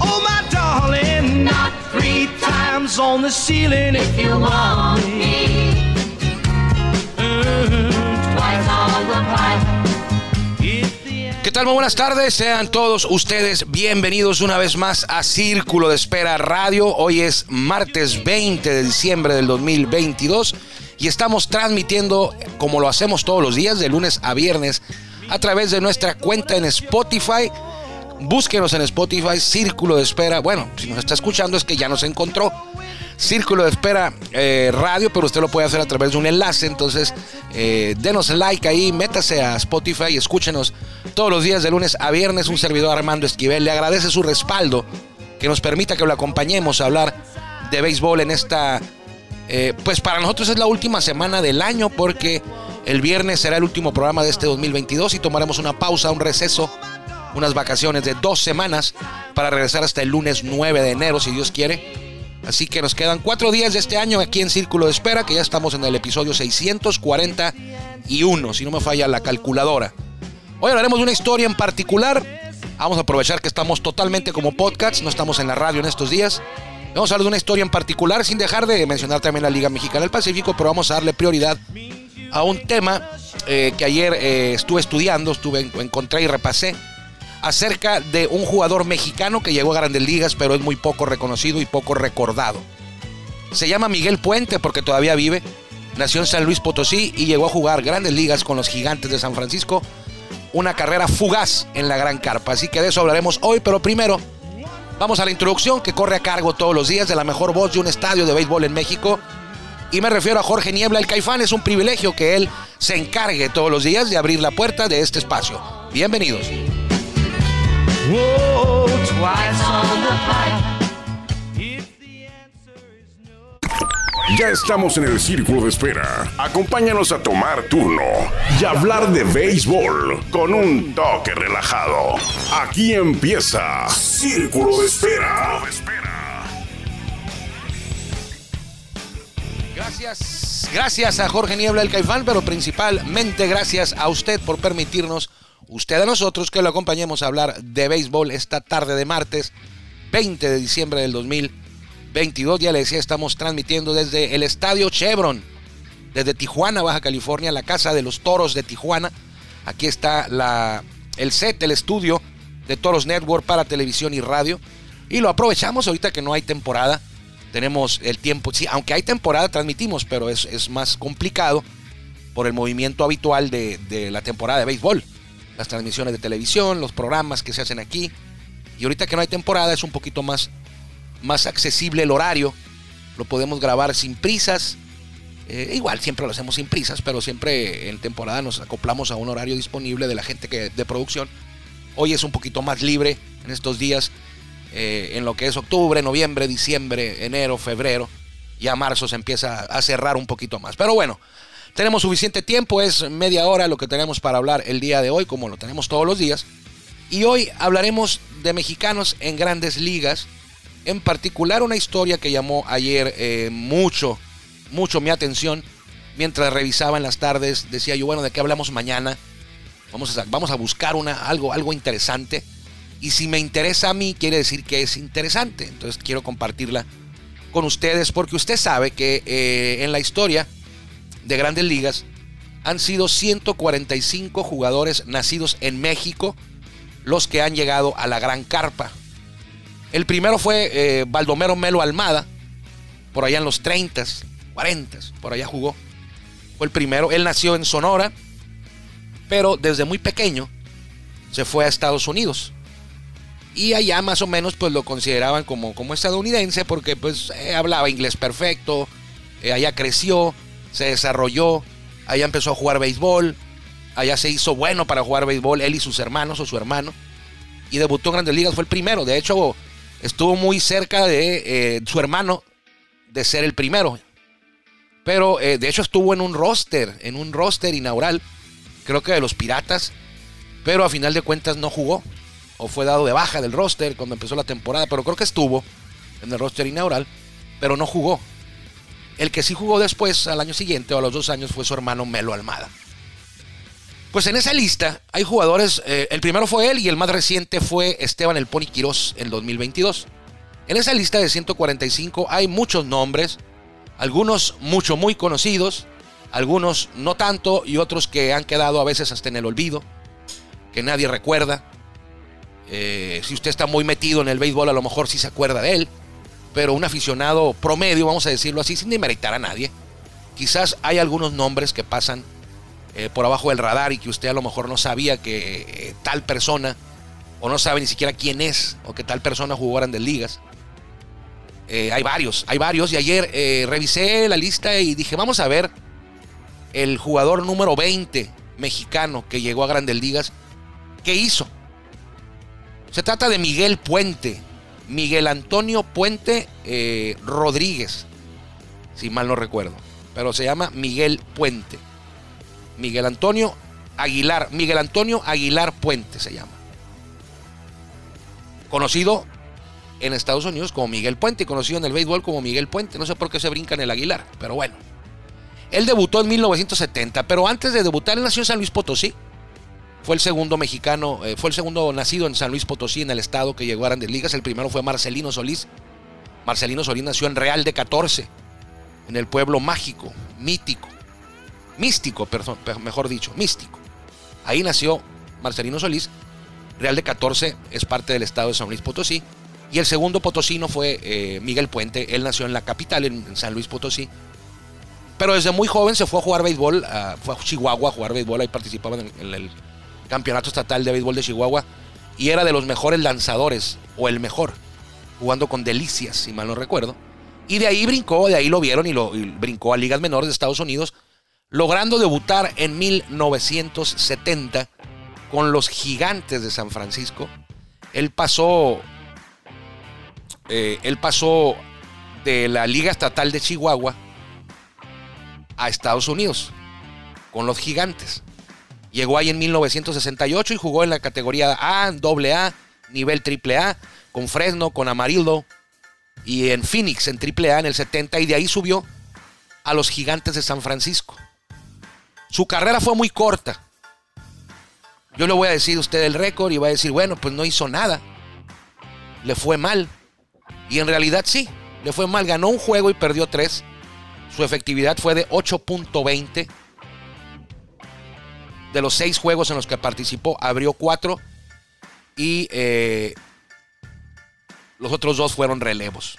Oh, my not three times on the ceiling if you want me. ¿Qué tal? Muy buenas tardes. Sean todos ustedes bienvenidos una vez más a Círculo de Espera Radio. Hoy es martes 20 de diciembre del 2022 y estamos transmitiendo como lo hacemos todos los días de lunes a viernes a través de nuestra cuenta en Spotify. Búsquenos en Spotify, Círculo de Espera. Bueno, si nos está escuchando es que ya nos encontró. Círculo de Espera eh, Radio, pero usted lo puede hacer a través de un enlace. Entonces, eh, denos like ahí, métase a Spotify y escúchenos todos los días de lunes a viernes. Un servidor Armando Esquivel le agradece su respaldo, que nos permita que lo acompañemos a hablar de béisbol en esta. Eh, pues para nosotros es la última semana del año porque el viernes será el último programa de este 2022 y tomaremos una pausa, un receso, unas vacaciones de dos semanas para regresar hasta el lunes 9 de enero, si Dios quiere. Así que nos quedan cuatro días de este año aquí en Círculo de Espera, que ya estamos en el episodio 641, si no me falla la calculadora. Hoy hablaremos de una historia en particular. Vamos a aprovechar que estamos totalmente como podcast, no estamos en la radio en estos días. Vamos a hablar de una historia en particular, sin dejar de mencionar también la Liga Mexicana del Pacífico, pero vamos a darle prioridad a un tema eh, que ayer eh, estuve estudiando, estuve encontré y repasé acerca de un jugador mexicano que llegó a Grandes Ligas, pero es muy poco reconocido y poco recordado. Se llama Miguel Puente porque todavía vive. Nació en San Luis Potosí y llegó a jugar Grandes Ligas con los Gigantes de San Francisco. Una carrera fugaz en la Gran Carpa. Así que de eso hablaremos hoy, pero primero vamos a la introducción que corre a cargo todos los días de la mejor voz de un estadio de béisbol en México. Y me refiero a Jorge Niebla, el Caifán. Es un privilegio que él se encargue todos los días de abrir la puerta de este espacio. Bienvenidos. Ya estamos en el círculo de espera. Acompáñanos a tomar turno y hablar de béisbol con un toque relajado. Aquí empieza Círculo de Espera. Gracias, gracias a Jorge Niebla el Caifán, pero principalmente gracias a usted por permitirnos, usted a nosotros, que lo acompañemos a hablar de béisbol esta tarde de martes 20 de diciembre del 2022. Ya le decía, estamos transmitiendo desde el Estadio Chevron, desde Tijuana, Baja California, la Casa de los Toros de Tijuana. Aquí está el set, el estudio de Toros Network para televisión y radio. Y lo aprovechamos ahorita que no hay temporada tenemos el tiempo, sí, aunque hay temporada transmitimos, pero es, es más complicado por el movimiento habitual de, de, la temporada de béisbol, las transmisiones de televisión, los programas que se hacen aquí. Y ahorita que no hay temporada es un poquito más, más accesible el horario, lo podemos grabar sin prisas. Eh, igual siempre lo hacemos sin prisas, pero siempre en temporada nos acoplamos a un horario disponible de la gente que, de producción. Hoy es un poquito más libre en estos días eh, en lo que es octubre, noviembre, diciembre, enero, febrero. Ya marzo se empieza a cerrar un poquito más. Pero bueno, tenemos suficiente tiempo, es media hora lo que tenemos para hablar el día de hoy, como lo tenemos todos los días. Y hoy hablaremos de mexicanos en grandes ligas, en particular una historia que llamó ayer eh, mucho, mucho mi atención. Mientras revisaba en las tardes, decía yo, bueno, ¿de qué hablamos mañana? Vamos a, vamos a buscar una, algo, algo interesante. Y si me interesa a mí, quiere decir que es interesante. Entonces quiero compartirla con ustedes porque usted sabe que eh, en la historia de grandes ligas han sido 145 jugadores nacidos en México los que han llegado a la gran carpa. El primero fue eh, Baldomero Melo Almada, por allá en los 30, 40, por allá jugó. Fue el primero. Él nació en Sonora, pero desde muy pequeño se fue a Estados Unidos y allá más o menos pues lo consideraban como, como estadounidense porque pues eh, hablaba inglés perfecto, eh, allá creció, se desarrolló, allá empezó a jugar béisbol Allá se hizo bueno para jugar béisbol, él y sus hermanos o su hermano. Y debutó en Grandes Ligas, fue el primero. De hecho, estuvo muy cerca de eh, su hermano de ser el primero. Pero eh, de hecho estuvo en un roster, en un roster inaugural, creo que de los Piratas. Pero a final de cuentas no jugó. O fue dado de baja del roster cuando empezó la temporada. Pero creo que estuvo en el roster inaugural. Pero no jugó. El que sí jugó después, al año siguiente o a los dos años, fue su hermano Melo Almada. Pues en esa lista hay jugadores, eh, el primero fue él y el más reciente fue Esteban El Pony Quirós en 2022. En esa lista de 145 hay muchos nombres, algunos mucho muy conocidos, algunos no tanto y otros que han quedado a veces hasta en el olvido, que nadie recuerda. Eh, si usted está muy metido en el béisbol, a lo mejor sí se acuerda de él pero un aficionado promedio, vamos a decirlo así, sin demeritar a nadie. Quizás hay algunos nombres que pasan eh, por abajo del radar y que usted a lo mejor no sabía que eh, tal persona, o no sabe ni siquiera quién es, o que tal persona jugó grandes ligas. Eh, hay varios, hay varios. Y ayer revisé la lista y dije, vamos a ver el jugador número 20 mexicano que llegó a grandes ligas, ¿qué hizo? Se trata de Miguel Puente, Miguel Antonio Puente Rodríguez, si mal no recuerdo, pero se llama Miguel Puente. Miguel Antonio Aguilar, Miguel Antonio Aguilar Puente se llama. Conocido en Estados Unidos como Miguel Puente y conocido en el béisbol como Miguel Puente. No sé por qué se brinca en el Aguilar, pero bueno. Él debutó en 1970, pero antes de debutar él nació en San Luis Potosí fue el segundo mexicano, eh, fue el segundo nacido en San Luis Potosí, en el estado que llegó a Grandes Ligas. El primero fue Marcelino Solís. Marcelino Solís nació en Real de 14, en el pueblo mágico, mítico, místico, mejor dicho, místico. Ahí nació Marcelino Solís. Real de 14 es parte del estado de San Luis Potosí. Y el segundo potosino fue eh, Miguel Puente. Él nació en la capital, en, San Luis Potosí. Pero desde muy joven se fue a jugar béisbol, fue a Chihuahua a jugar béisbol, ahí participaba en el campeonato estatal de béisbol de Chihuahua y era de los mejores lanzadores, o el mejor, jugando con Delicias, si mal no recuerdo. Y de ahí brincó, de ahí lo vieron y lo brincó a ligas menores de Estados Unidos, logrando debutar en 1970 con los gigantes de San Francisco. Él pasó, eh, él pasó de la Liga Estatal de Chihuahua a Estados Unidos con los gigantes. Llegó ahí en 1968 y jugó en la categoría A, AA, nivel AAA, con Fresno, con Amarillo y en Phoenix en AAA en el 70 y de ahí subió a los Gigantes de San Francisco. Su carrera fue muy corta. Yo le voy a decir a usted el récord y va a decir, bueno, pues no hizo nada. Le fue mal. Y en realidad sí, le fue mal. Ganó un juego y perdió tres. Su efectividad fue de 8.20 de los seis juegos en los que participó, abrió cuatro y eh, los otros dos fueron relevos.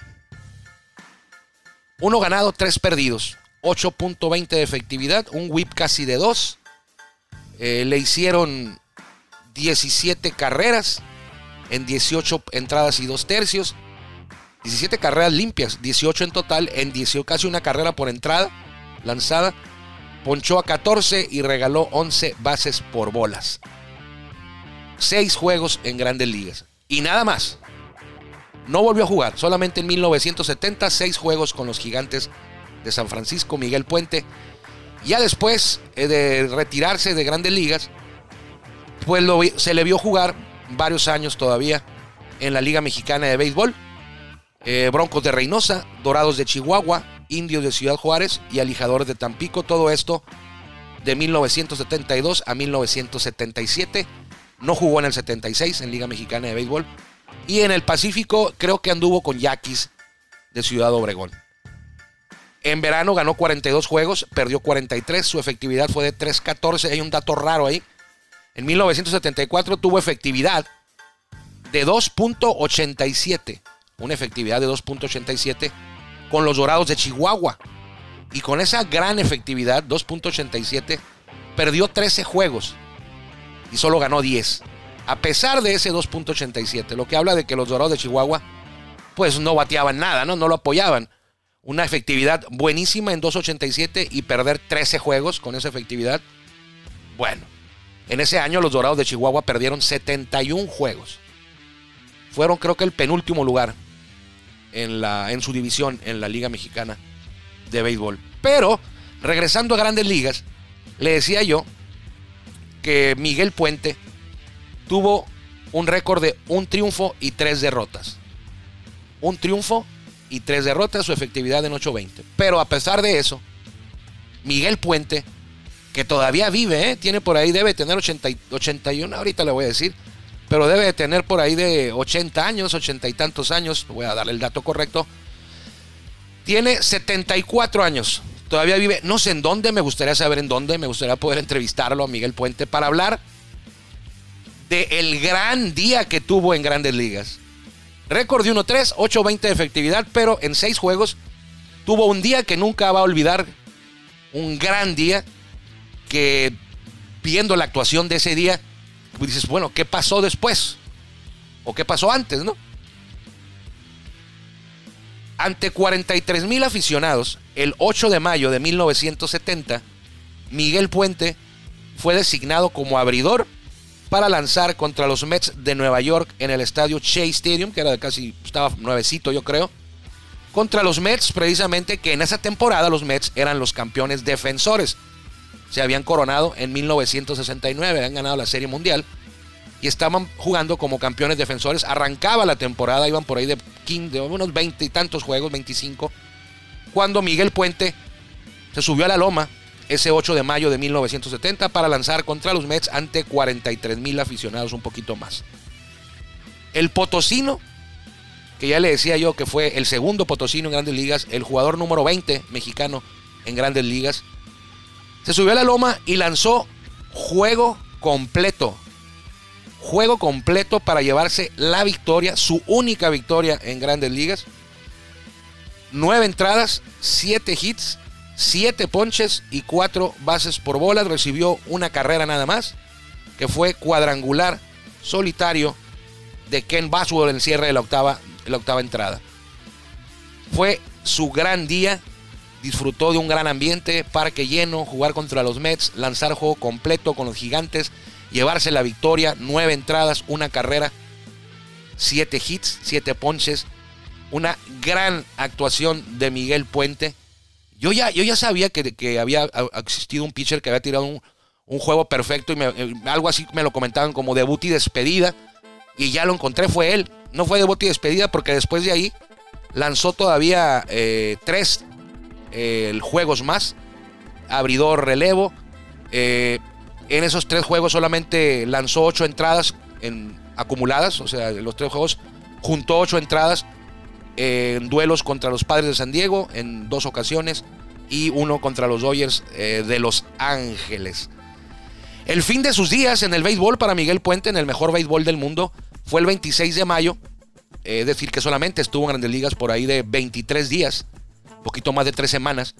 Uno ganado, tres perdidos. 8.20 de efectividad, un whip casi de dos. Eh, le hicieron 17 carreras en 18 entradas y dos tercios. 17 carreras limpias, 18 en total, en 18, casi una carrera por entrada lanzada ponchó a 14 y regaló 11 bases por bolas. Seis juegos en grandes ligas. Y nada más. No volvió a jugar. Solamente en 1970, seis juegos con los gigantes de San Francisco, Miguel Puente. Ya después eh, de retirarse de grandes ligas, pues se le vio jugar varios años todavía en la Liga Mexicana de Béisbol. Eh, Broncos de Reynosa, Dorados de Chihuahua, Indios de Ciudad Juárez y Alijadores de Tampico. Todo esto de 1972 a 1977. No jugó en el 76 en Liga Mexicana de Béisbol. Y en el Pacífico creo que anduvo con Yaquis de Ciudad Obregón. En verano ganó 42 juegos, perdió 43, su efectividad fue de 3.14. Hay un dato raro ahí. En 1974 tuvo efectividad de 2.87. Una efectividad de 2.87 con los Dorados de Chihuahua. Y con esa gran efectividad, 2.87, perdió 13 juegos y solo ganó 10. A pesar de ese 2.87, lo que habla de que los Dorados de Chihuahua pues no bateaban nada, ¿no? No lo apoyaban. Una efectividad buenísima en 2.87 y perder 13 juegos con esa efectividad. Bueno, En ese año los Dorados de Chihuahua perdieron 71 juegos. Fueron creo que el penúltimo lugar en, la, en su división en la Liga Mexicana de Béisbol. Pero, regresando a grandes ligas, le decía yo que Miguel Puente tuvo un récord de un triunfo y tres derrotas. Un triunfo y tres derrotas, su efectividad en 8.20. Pero a pesar de eso, Miguel Puente, que todavía vive, ¿eh? tiene por ahí, debe tener 80, 81, ahorita le voy a decir, pero debe de tener por ahí de 80 años, 80 y tantos años, voy a darle el dato correcto. Tiene 74 años, todavía vive, no sé en dónde, me gustaría saber en dónde, me gustaría poder entrevistarlo a Miguel Puente para hablar de el gran día que tuvo en Grandes Ligas. Récord de 1-3, 8-20 de efectividad, pero en 6 juegos tuvo un día que nunca va a olvidar. Un gran día que viendo la actuación de ese día, dices, bueno, ¿qué pasó después? ¿O qué pasó antes, no? Ante 43 mil aficionados, el 8 de mayo de 1970, Miguel Puente fue designado como abridor para lanzar contra los Mets de Nueva York en el estadio Shea Stadium, que era de casi, estaba nuevecito yo creo, contra los Mets precisamente que en esa temporada los Mets eran los campeones defensores. Se habían coronado en 1969, habían ganado la Serie Mundial y estaban jugando como campeones defensores. Arrancaba la temporada, iban por ahí de, 15, de unos 20 y tantos juegos, 25, cuando Miguel Puente se subió a la loma ese 8 de mayo de 1970 para lanzar contra los Mets ante 43 mil aficionados, un poquito más. El Potosino, que ya le decía yo que fue el segundo Potosino en grandes ligas, el jugador número 20 mexicano en grandes ligas, se subió a la loma y lanzó juego completo. Juego completo para llevarse la victoria, su única victoria en grandes ligas. Nueve entradas, siete hits 7 ponches y 4 bases por bolas. Recibió una carrera nada más, que fue cuadrangular solitario de Ken Baswell en cierre de la octava, la octava entrada. Fue su gran día. Disfrutó de un gran ambiente, parque lleno, jugar contra los Mets, lanzar juego completo con los gigantes, llevarse la victoria, nueve entradas, una carrera, siete hits, siete ponches, una gran actuación de Miguel Puente yo ya, yo ya sabía que, había existido un pitcher que había tirado un, juego perfecto y eh, algo así me lo comentaban como debut y despedida. Y ya lo encontré, fue él. No fue debut y despedida porque después de ahí lanzó todavía eh, tres eh, juegos más. Abridor, relevo. en esos tres juegos solamente lanzó ocho entradas en, acumuladas. O sea, los tres juegos juntó ocho entradas en duelos contra los Padres de San Diego en dos ocasiones y uno contra los Dodgers eh, de Los Ángeles. El fin de sus días en el béisbol para Miguel Puente en el mejor béisbol del mundo fue el 26 de mayo, es decir, que solamente estuvo en grandes ligas por ahí de 23 días, poquito más de tres semanas,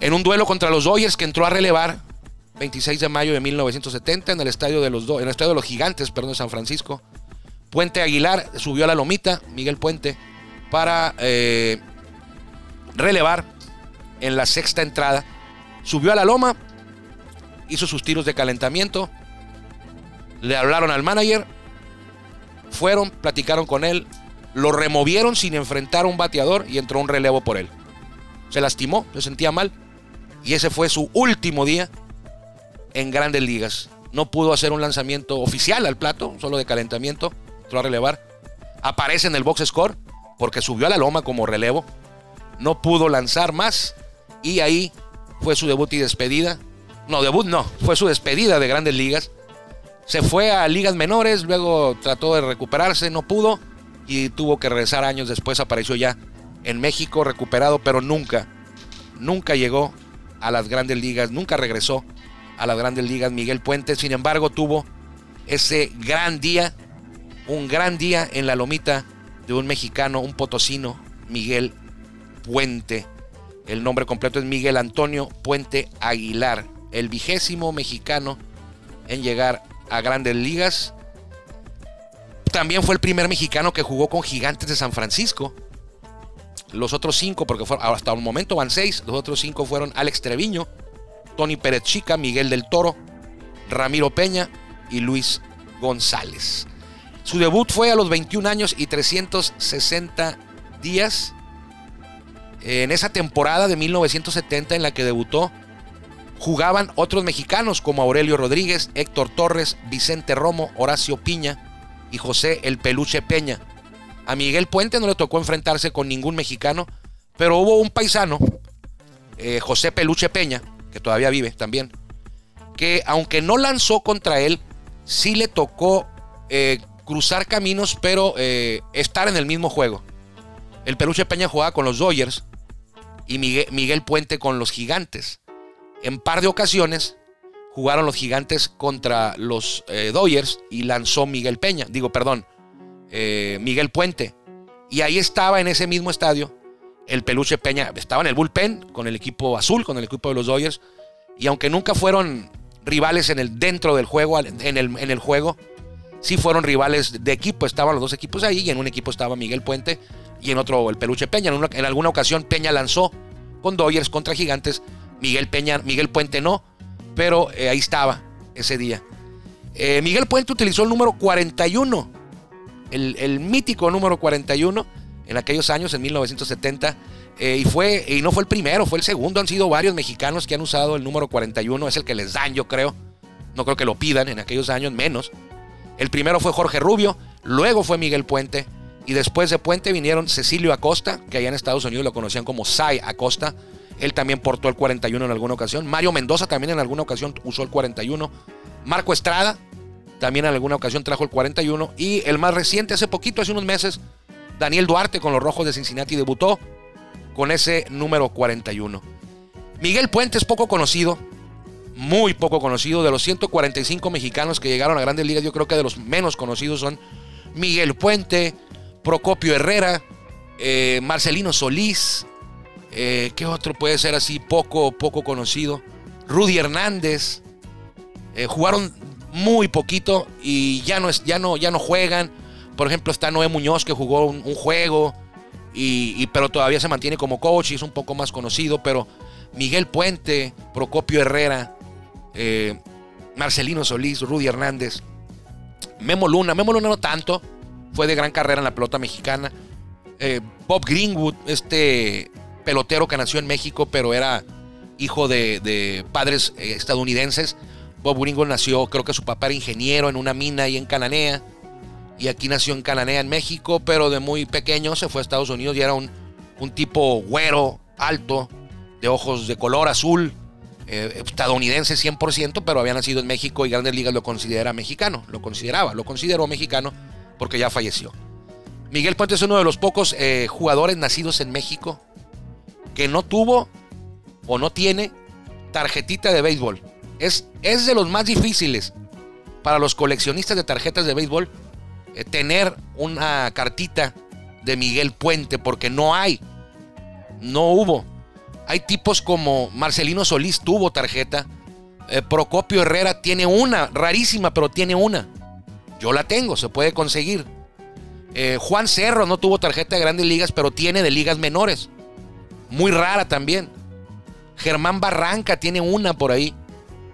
en un duelo contra los Dodgers que entró a relevar 26 de mayo de 1970 en el estadio de los, en el estadio de los Gigantes, perdón, de San Francisco. Puente Aguilar subió a la lomita, Miguel Puente, para eh, relevar en la sexta entrada. Subió a la loma, hizo sus tiros de calentamiento, le hablaron al manager, fueron, platicaron con él, lo removieron sin enfrentar a un bateador y entró un relevo por él. Se lastimó, se sentía mal y ese fue su último día en grandes ligas. No pudo hacer un lanzamiento oficial al plato, solo de calentamiento a relevar. Aparece en el box score porque subió a la loma como relevo. No pudo lanzar más y ahí fue su debut y despedida. No, debut no, fue su despedida de grandes ligas. Se fue a ligas menores, luego trató de recuperarse, no pudo y tuvo que regresar años después. Apareció ya en México recuperado, pero nunca, nunca llegó a las grandes ligas, nunca regresó a las grandes ligas Miguel Puente. Sin embargo, tuvo ese gran día un gran día en la lomita de un mexicano, un potosino, Miguel Puente. El nombre completo es Miguel Antonio Puente Aguilar, el vigésimo mexicano en llegar a grandes ligas. También fue el primer mexicano que jugó con Gigantes de San Francisco. Los otros cinco, porque hasta un momento van seis, los otros cinco fueron Alex Treviño, Tony Pérez Chica, Miguel del Toro, Ramiro Peña y Luis González. Su debut fue a los 21 años y 360 días. En esa temporada de 1970 en la que debutó, jugaban otros mexicanos como Aurelio Rodríguez, Héctor Torres, Vicente Romo, Horacio Piña y José El Peluche Peña. A Miguel Puente no le tocó enfrentarse con ningún mexicano, pero hubo un paisano, eh, José Peluche Peña, que todavía vive también, que aunque no lanzó contra él, sí le tocó eh, cruzar caminos, pero eh, estar en el mismo juego. El Peluche Peña jugaba con los Dodgers y Miguel, Puente con los Gigantes. En par de ocasiones jugaron los Gigantes contra los eh, Dodgers y lanzó Miguel Peña, digo, perdón, Miguel Puente. Y ahí estaba en ese mismo estadio el Peluche Peña, estaba en el bullpen con el equipo azul, con el equipo de los Dodgers. Y aunque nunca fueron rivales en el, dentro del juego, en el, en el juego, sí fueron rivales de equipo. Estaban los dos equipos ahí y en un equipo estaba Miguel Puente y en otro el Peluche Peña. En, alguna ocasión Peña lanzó con Dodgers contra Gigantes. Miguel Peña, Miguel Puente no, pero eh, ahí estaba ese día. Eh, Miguel Puente utilizó el número 41, el, el mítico número 41 en aquellos años, en 1970 eh, y, fue, y no fue el primero, fue el segundo. Han sido varios mexicanos que han usado el número 41. Es el que les dan, yo creo. No creo que lo pidan en aquellos años, menos. El primero fue Jorge Rubio, luego fue Miguel Puente. Y después de Puente vinieron Cecilio Acosta, que allá en Estados Unidos lo conocían como Sai Acosta. Él también portó el 41 en alguna ocasión. Mario Mendoza también en alguna ocasión usó el 41. Marco Estrada también en alguna ocasión trajo el 41. Y el más reciente, hace poquito, hace unos meses, Daniel Duarte con los Rojos de Cincinnati debutó con ese número 41. Miguel Puente es poco conocido, muy poco conocido. De los 145 mexicanos que llegaron a grandes ligas, yo creo que de los menos conocidos son Miguel Puente, Procopio Herrera, eh, Marcelino Solís, eh, ¿qué otro puede ser así poco, poco conocido? Rudy Hernández. Eh, jugaron muy poquito y ya no, es, ya, no, ya no juegan. Por ejemplo, está Noé Muñoz que jugó un juego y, pero todavía se mantiene como coach y es un poco más conocido, pero Miguel Puente, Procopio Herrera, eh, Marcelino Solís, Rudy Hernández, Memo Luna, Memo Luna no tanto, fue de gran carrera en la pelota mexicana, eh, Bob Greenwood, este pelotero que nació en México, pero era hijo de, padres eh, estadounidenses. Bob Greenwood nació, creo que su papá era ingeniero en una mina ahí en Cananea y aquí nació en Cananea, en México, pero de muy pequeño se fue a Estados Unidos y era un, tipo güero, alto, de ojos de color azul, eh, estadounidense 100%, pero había nacido en México y Grandes Ligas lo considera mexicano, lo consideraba, lo consideró mexicano porque ya falleció. Miguel Puente es uno de los pocos eh, jugadores nacidos en México que no tuvo o no tiene tarjetita de béisbol. Es, es de los más difíciles para los coleccionistas de tarjetas de béisbol eh, tener una cartita de Miguel Puente, porque no hay, no hubo. Hay tipos como Marcelino Solís tuvo tarjeta, eh, Procopio Herrera tiene una, rarísima, pero tiene una. Yo la tengo, se puede conseguir. Eh, Juan Cerro no tuvo tarjeta de grandes ligas, pero tiene de ligas menores. Muy rara también. Germán Barranca tiene una por ahí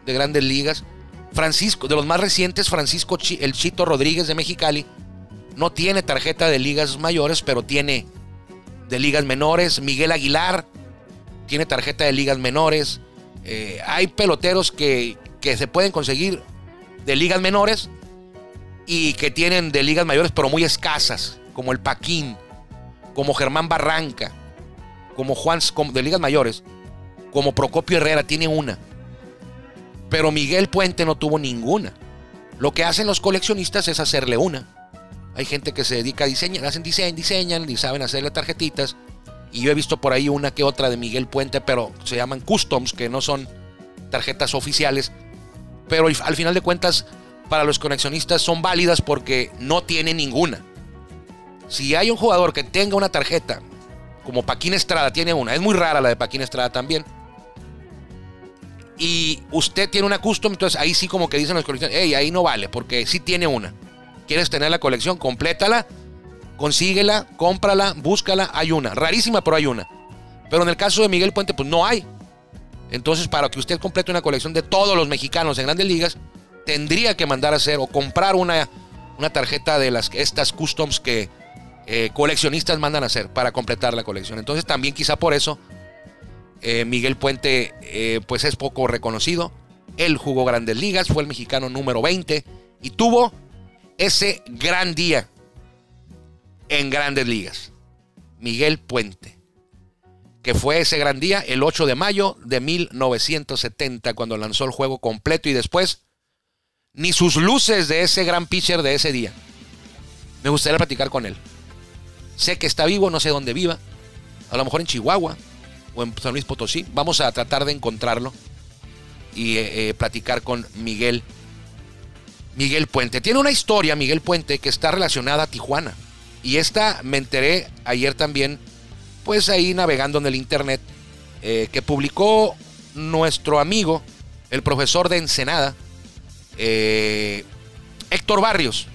de grandes ligas. Francisco, de los más recientes, Francisco el Chito Rodríguez de Mexicali, no tiene tarjeta de ligas mayores, pero tiene de ligas menores. Miguel Aguilar tiene tarjeta de ligas menores. Eh, hay peloteros que, que se pueden conseguir de ligas menores y que tienen de ligas mayores, pero muy escasas, como el Paquín, como Germán Barranca, como Juan, de ligas mayores, como Procopio Herrera, tiene una. Pero Miguel Puente no tuvo ninguna. Lo que hacen los coleccionistas es hacerle una. Hay gente que se dedica a diseñar, hacen diseño, diseñan y saben hacerle tarjetitas. Y yo he visto por ahí una que otra de Miguel Puente, pero se llaman customs, que no son tarjetas oficiales. Pero al final de cuentas, para los coleccionistas son válidas porque no tiene ninguna. Si hay un jugador que tenga una tarjeta, como Paquín Estrada tiene una, es muy rara la de Paquín Estrada también, y usted tiene una custom, entonces ahí sí como que dicen los coleccionistas, hey, ahí no vale, porque sí tiene una. ¿Quieres tener la colección? Complétala, consíguela, cómprala, búscala, hay una. Rarísima, pero hay una. Pero en el caso de Miguel Puente, pues no hay. Entonces, para que usted complete una colección de todos los mexicanos en grandes ligas, tendría que mandar a hacer o comprar una, una tarjeta de las estas customs que eh, coleccionistas mandan a hacer para completar la colección. Entonces también quizá por eso eh, Miguel Puente eh, pues es poco reconocido. Él jugó grandes ligas, fue el mexicano número 20 y tuvo ese gran día en grandes ligas. Miguel Puente, que fue ese gran día el 8 de mayo de 1970 cuando lanzó el juego completo y después ni sus luces de ese gran pitcher de ese día. Me gustaría platicar con él. Sé que está vivo, no sé dónde viva. A lo mejor en Chihuahua o en San Luis Potosí. Vamos a tratar de encontrarlo y eh, eh, platicar con Miguel. Miguel Puente. Tiene una historia, Miguel Puente, que está relacionada a Tijuana. Y esta me enteré ayer también, pues ahí navegando en el internet, eh, que publicó nuestro amigo, el profesor de Ensenada, Héctor Barrios.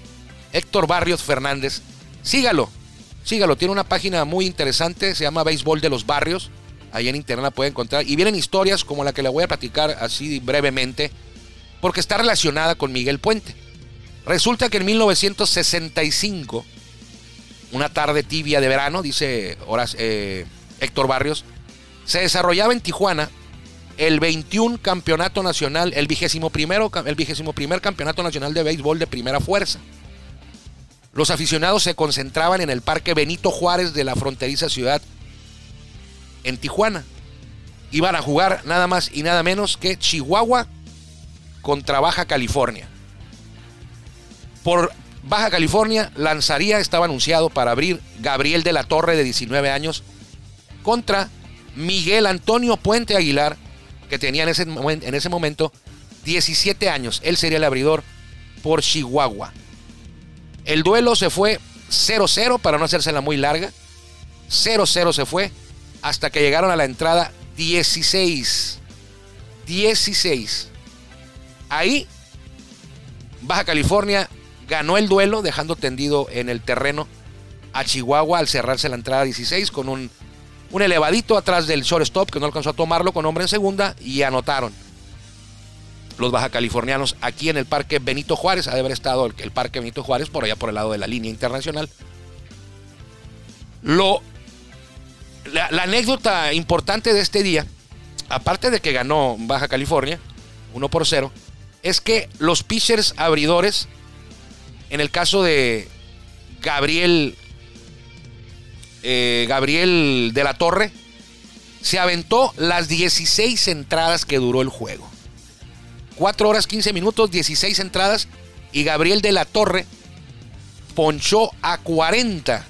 Héctor Barrios Fernández. Sígalo, sígalo. Tiene una página muy interesante, se llama Béisbol de los Barrios. Ahí en internet la puede encontrar. Y vienen historias como la que le voy a platicar así brevemente, porque está relacionada con Miguel Puente. Resulta que en 1965, una tarde tibia de verano, dice eh, Héctor Barrios, se desarrollaba en Tijuana el 21 campeonato nacional, el vigésimo primero, el vigésimo primer campeonato nacional de béisbol de primera fuerza. Los aficionados se concentraban en el Parque Benito Juárez de la fronteriza ciudad en Tijuana. Iban a jugar nada más y nada menos que Chihuahua contra Baja California. Por Baja California lanzaría, estaba anunciado para abrir Gabriel de la Torre de 19 años contra Miguel Antonio Puente Aguilar, que tenía en ese, en ese momento 17 años. Él sería el abridor por Chihuahua. El duelo se fue 0-0 para no hacérsela muy larga. 0-0 se fue hasta que llegaron a la entrada 16. 16. Ahí, Baja California ganó el duelo, dejando tendido en el terreno a Chihuahua al cerrarse la entrada 16 con un, un elevadito atrás del shortstop que no alcanzó a tomarlo con hombre en segunda y anotaron. Los baja californianos aquí en el Parque Benito Juárez, ha de haber estado el, el Parque Benito Juárez por allá por el lado de la línea internacional. Lo la, anécdota importante de este día, aparte de que ganó Baja California, 1 por 0, es que los pitchers abridores, en el caso de Gabriel, eh, Gabriel de la Torre, se aventó las 16 entradas que duró el juego. 4 horas 15 minutos, 16 entradas, y Gabriel de la Torre ponchó a 40.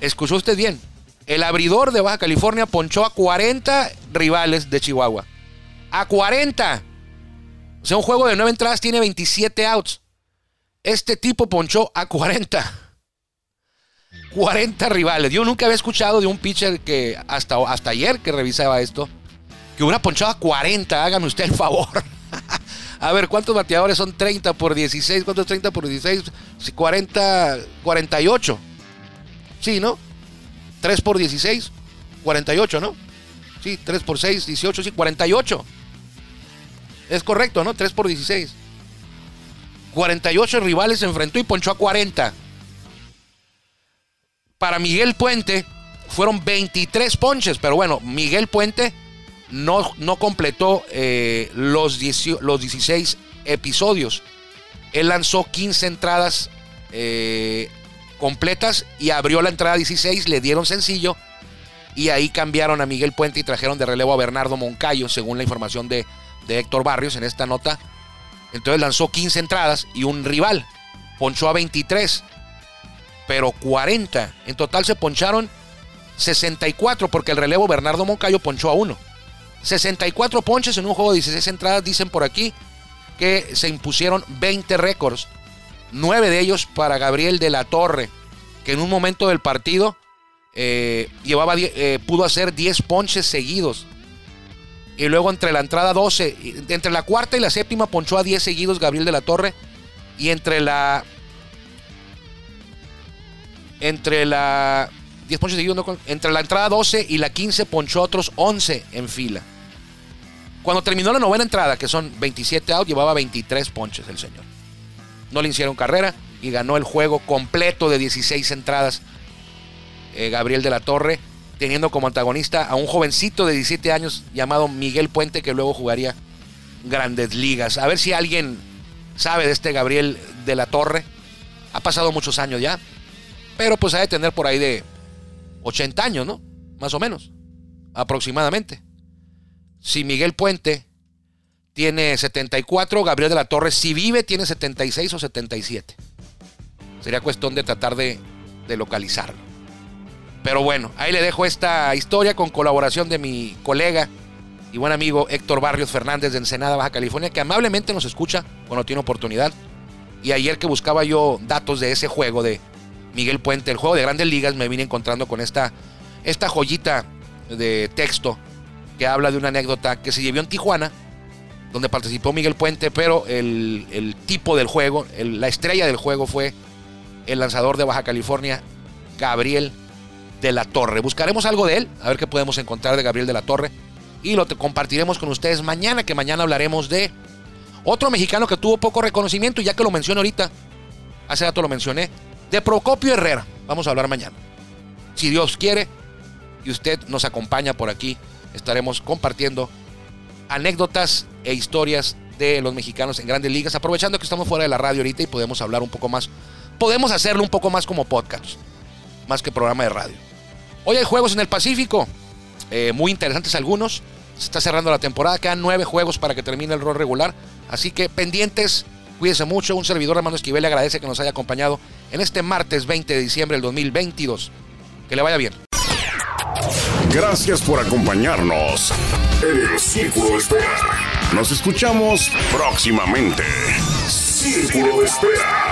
Escuchó usted bien, el abridor de Baja California ponchó a 40 rivales de Chihuahua. A 40. O sea, un juego de 9 entradas tiene 27 outs. Este tipo ponchó a 40. 40 rivales. Yo nunca había escuchado de un pitcher que hasta, hasta ayer que revisaba esto, que hubiera ponchado a 40. Hágame usted el favor. a ver, ¿cuántos bateadores son 30 por 16? ¿Cuántos 30 por 16? 40, 48. Sí, ¿no? 3 por 16, 48, ¿no? Sí, 3 por 6, 18, sí, 48. Es correcto, ¿no? 3 por 16. 48 rivales se enfrentó y ponchó a 40. Para Miguel Puente fueron 23 ponches, pero bueno, Miguel Puente no, no completó eh, los, los 16 episodios. Él lanzó 15 entradas eh, completas y abrió la entrada 16, le dieron sencillo y ahí cambiaron a Miguel Puente y trajeron de relevo a Bernardo Moncayo, según la información de, de Héctor Barrios en esta nota. Entonces lanzó 15 entradas y un rival ponchó a 23, pero 40. En total se poncharon 64 porque el relevo Bernardo Moncayo ponchó a uno. 64 ponches en un juego de 16 entradas, dicen por aquí que se impusieron 20 récords nueve de ellos para Gabriel de la Torre, que en un momento del partido eh, llevaba, eh, pudo hacer 10 ponches seguidos. Y luego entre la entrada 12, entre la cuarta y la séptima ponchó a 10 seguidos Gabriel de la Torre. Y entre la... Entre la... 10 ponches seguidos, entre la entrada 12 y la 15 ponchó otros 11 en fila. Cuando terminó la novena entrada, que son 27 out, llevaba 23 ponches el señor. No le hicieron carrera y ganó el juego completo de 16 entradas. Eh, Gabriel de la Torre, teniendo como antagonista a un jovencito de 17 años llamado Miguel Puente, que luego jugaría grandes ligas. A ver si alguien sabe de este Gabriel de la Torre. Ha pasado muchos años ya, pero pues ha de tener por ahí de 80 años, ¿no? Más o menos, aproximadamente. Si Miguel Puente tiene 74, Gabriel de la Torre, si vive, tiene 76 o 77. Sería cuestión de tratar de, de localizarlo. Pero bueno, ahí le dejo esta historia con colaboración de mi colega y buen amigo Héctor Barrios Fernández de Ensenada, Baja California, que amablemente nos escucha cuando tiene oportunidad. Y ayer que buscaba yo datos de ese juego de Miguel Puente, el juego de grandes ligas, me vine encontrando con esta, esta joyita de texto que habla de una anécdota que se llevó en Tijuana, donde participó Miguel Puente, pero el, tipo del juego, la estrella del juego fue el lanzador de Baja California, Gabriel de la Torre. Buscaremos algo de él, a ver qué podemos encontrar de Gabriel de la Torre. Y lo compartiremos con ustedes mañana, que mañana hablaremos de otro mexicano que tuvo poco reconocimiento, y ya que lo mencioné ahorita, hace rato lo mencioné, de Procopio Herrera. Vamos a hablar mañana. Si Dios quiere y usted nos acompaña por aquí, estaremos compartiendo anécdotas e historias de los mexicanos en grandes ligas, aprovechando que estamos fuera de la radio ahorita y podemos hablar un poco más. Podemos hacerlo un poco más como podcast, más que programa de radio. Hoy hay juegos en el Pacífico, eh, muy interesantes algunos. Se está cerrando la temporada, quedan nueve juegos para que termine el rol regular. Así que pendientes, cuídense mucho. Un servidor Armando Esquivel le agradece que nos haya acompañado en este martes 20 de diciembre del 2022. Que le vaya bien. Gracias por acompañarnos en el Círculo Espera. Nos escuchamos próximamente. Círculo Espera.